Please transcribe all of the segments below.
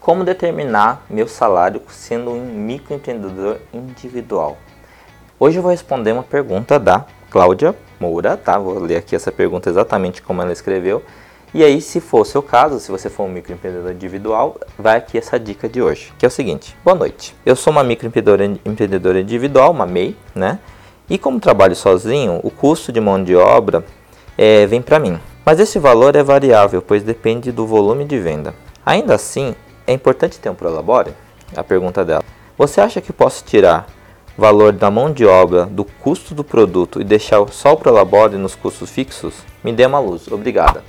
como determinar meu salário sendo um microempreendedor individual? Hoje eu vou responder uma pergunta da Cláudia Moura, tá? Vou ler aqui essa pergunta exatamente como ela escreveu. E aí, se for o seu caso, se você for um microempreendedor individual, vai aqui essa dica de hoje, que é o seguinte: Boa noite. Eu sou uma microempreendedora individual, uma MEI, né? E como trabalho sozinho, o custo de mão de obra é, vem para mim. Mas esse valor é variável, pois depende do volume de venda. Ainda assim, é importante ter um prolabore? A pergunta dela. Você acha que posso tirar valor da mão de obra do custo do produto e deixar só o prolabore nos custos fixos? Me dê uma luz. Obrigada.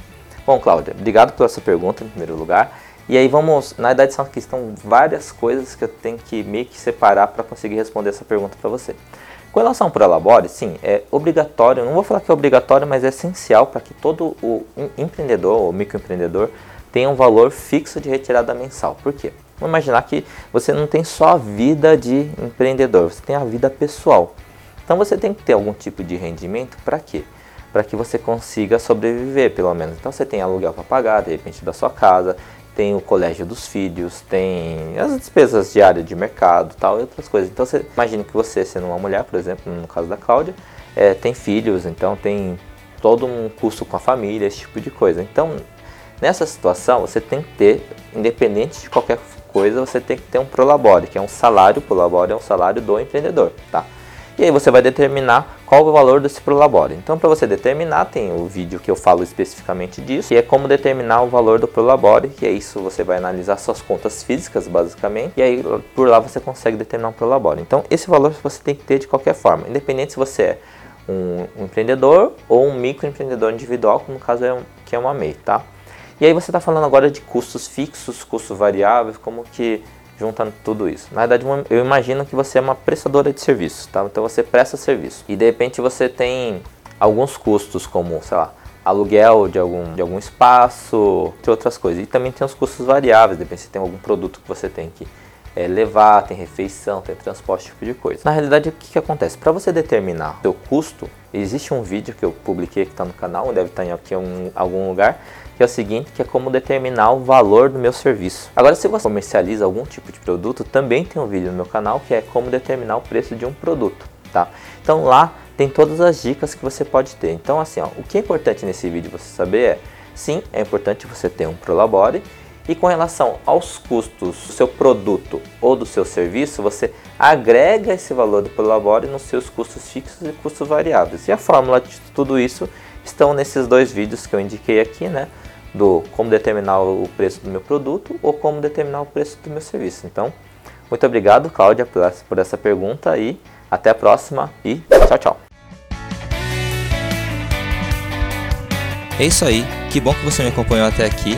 Bom, Cláudia, obrigado por essa pergunta em primeiro lugar. E aí vamos, na verdade são aqui estão várias coisas que eu tenho que meio que separar para conseguir responder essa pergunta para você. Com relação ao prolabore, sim, é obrigatório, não vou falar que é obrigatório, mas é essencial para que todo o empreendedor ou microempreendedor tem um valor fixo de retirada mensal. Por quê? Vamos imaginar que você não tem só a vida de empreendedor, você tem a vida pessoal. Então você tem que ter algum tipo de rendimento para quê? Para que você consiga sobreviver, pelo menos. Então você tem aluguel para pagar, de repente, da sua casa, tem o colégio dos filhos, tem as despesas diárias de mercado tal, e outras coisas. Então você imagina que você, sendo uma mulher, por exemplo, no caso da Cláudia, é, tem filhos, então tem todo um custo com a família, esse tipo de coisa. Então Nessa situação, você tem que ter, independente de qualquer coisa, você tem que ter um prolabore, que é um salário, prolabore é um salário do empreendedor, tá? E aí você vai determinar qual o valor desse prolabore. Então, para você determinar, tem o vídeo que eu falo especificamente disso, que é como determinar o valor do prolabore, que é isso, você vai analisar suas contas físicas, basicamente, e aí por lá você consegue determinar um prolabore. Então, esse valor você tem que ter de qualquer forma, independente se você é um, empreendedor ou um microempreendedor individual, como no caso é um, que é uma MEI, tá? E aí você está falando agora de custos fixos, custos variáveis, como que juntando tudo isso. Na verdade, eu imagino que você é uma prestadora de serviços, tá? Então você presta serviço. E de repente você tem alguns custos como, sei lá, aluguel de algum, de algum espaço, de outras coisas. E também tem os custos variáveis, depende se tem algum produto que você tem que é, levar, tem refeição, tem transporte, tipo de coisa. Na realidade, o que, que acontece? Para você determinar o seu custo, existe um vídeo que eu publiquei que está no canal, deve estar tá aqui em algum lugar, que é o seguinte, que é como determinar o valor do meu serviço. Agora, se você comercializa algum tipo de produto, também tem um vídeo no meu canal que é como determinar o preço de um produto, tá? Então lá tem todas as dicas que você pode ter. Então assim, ó, o que é importante nesse vídeo você saber é, sim, é importante você ter um Prolabore e com relação aos custos do seu produto ou do seu serviço, você agrega esse valor do Prolabore nos seus custos fixos e custos variáveis. E a fórmula de tudo isso estão nesses dois vídeos que eu indiquei aqui, né? do como determinar o preço do meu produto ou como determinar o preço do meu serviço. Então, muito obrigado, Cláudia, por essa pergunta e até a próxima e tchau, tchau. É isso aí, que bom que você me acompanhou até aqui